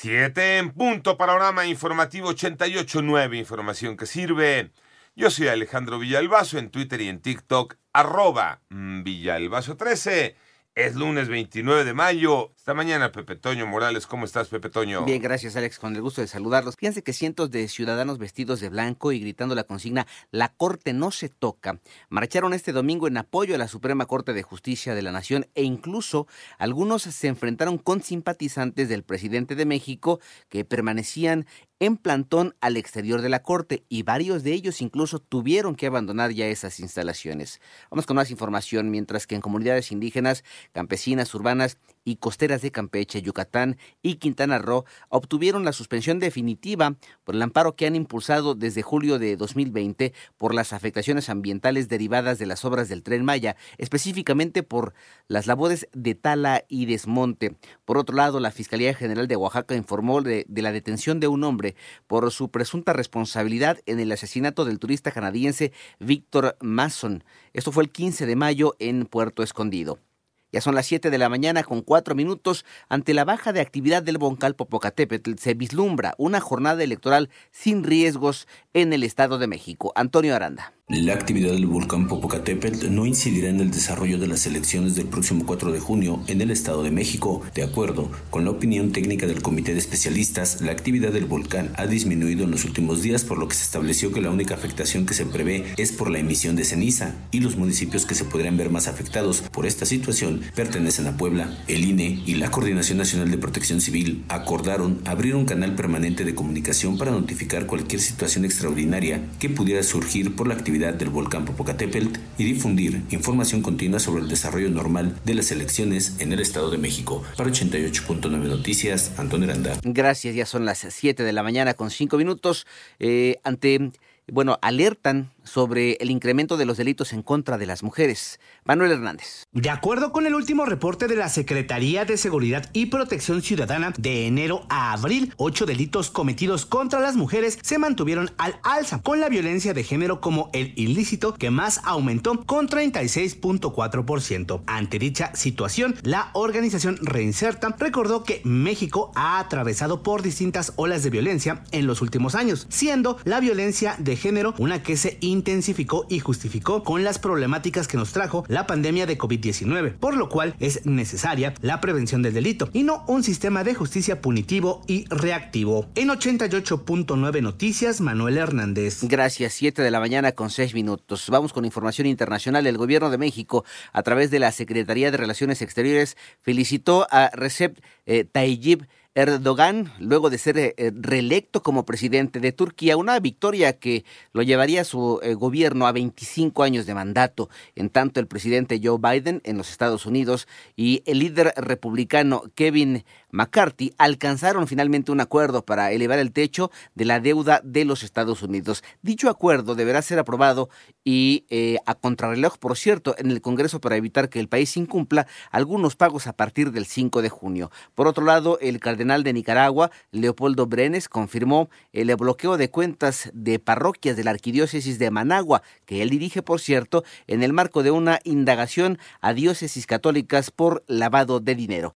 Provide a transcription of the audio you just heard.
Siete en punto, panorama informativo 88.9, información que sirve. Yo soy Alejandro Villalbazo en Twitter y en TikTok, arroba Villalbazo13. Es lunes 29 de mayo. Esta mañana, Pepe Toño Morales. ¿Cómo estás, Pepe Toño? Bien, gracias, Alex. Con el gusto de saludarlos. Fíjense que cientos de ciudadanos vestidos de blanco y gritando la consigna La Corte no se toca marcharon este domingo en apoyo a la Suprema Corte de Justicia de la Nación e incluso algunos se enfrentaron con simpatizantes del presidente de México que permanecían en plantón al exterior de la corte y varios de ellos incluso tuvieron que abandonar ya esas instalaciones. Vamos con más información, mientras que en comunidades indígenas, campesinas, urbanas y costeras de Campeche, Yucatán y Quintana Roo obtuvieron la suspensión definitiva por el amparo que han impulsado desde julio de 2020 por las afectaciones ambientales derivadas de las obras del tren Maya, específicamente por las labores de tala y desmonte. Por otro lado, la Fiscalía General de Oaxaca informó de, la detención de un hombre por su presunta responsabilidad en el asesinato del turista canadiense Víctor Mason. Esto fue el 15 de mayo en Puerto Escondido. Ya son las 7 de la mañana con 4 minutos. Ante la baja de actividad del Boncal Popocatépetl se vislumbra una jornada electoral sin riesgos en el Estado de México. Antonio Aranda. La actividad del volcán Popocatépetl no incidirá en el desarrollo de las elecciones del próximo 4 de junio en el Estado de México. De acuerdo con la opinión técnica del Comité de Especialistas, la actividad del volcán ha disminuido en los últimos días, por lo que se estableció que la única afectación que se prevé es por la emisión de ceniza y los municipios que se podrían ver más afectados por esta situación pertenecen a Puebla. El INE y la Coordinación Nacional de Protección Civil acordaron abrir un canal permanente de comunicación para notificar cualquier situación extraordinaria que pudiera surgir por la actividad del volcán Popocatépetl y difundir información continua sobre el desarrollo normal de las elecciones en el Estado de México. Para 88.9 Noticias, Antonio Aranda. Gracias, ya son las 7 de la mañana con 5 minutos. Eh, ante, bueno, alertan sobre el incremento de los delitos en contra de las mujeres. Manuel Hernández. De acuerdo con el último reporte de la Secretaría de Seguridad y Protección Ciudadana, de enero a abril, ocho delitos cometidos contra las mujeres se mantuvieron al alza, con la violencia de género como el ilícito que más aumentó con 36.4%. Ante dicha situación, la organización Reinserta recordó que México ha atravesado por distintas olas de violencia en los últimos años, siendo la violencia de género una que se intensificó y justificó con las problemáticas que nos trajo la pandemia de COVID-19, por lo cual es necesaria la prevención del delito y no un sistema de justicia punitivo y reactivo. En 88.9 Noticias, Manuel Hernández. Gracias, 7 de la mañana con 6 minutos. Vamos con información internacional. El gobierno de México, a través de la Secretaría de Relaciones Exteriores, felicitó a Recep eh, Tayyip Erdogan, luego de ser eh, eh, reelecto como presidente de Turquía, una victoria que lo llevaría a su eh, gobierno a 25 años de mandato. En tanto, el presidente Joe Biden en los Estados Unidos y el líder republicano Kevin McCarthy alcanzaron finalmente un acuerdo para elevar el techo de la deuda de los Estados Unidos. Dicho acuerdo deberá ser aprobado y a contrarreloj, por cierto, en el Congreso para evitar que el país incumpla algunos pagos a partir del 5 de junio. Por otro lado, el cardenal de Nicaragua, Leopoldo Brenes, confirmó el bloqueo de cuentas de parroquias de la Arquidiócesis de Managua, que él dirige, por cierto, en el marco de una indagación a diócesis católicas por lavado de dinero.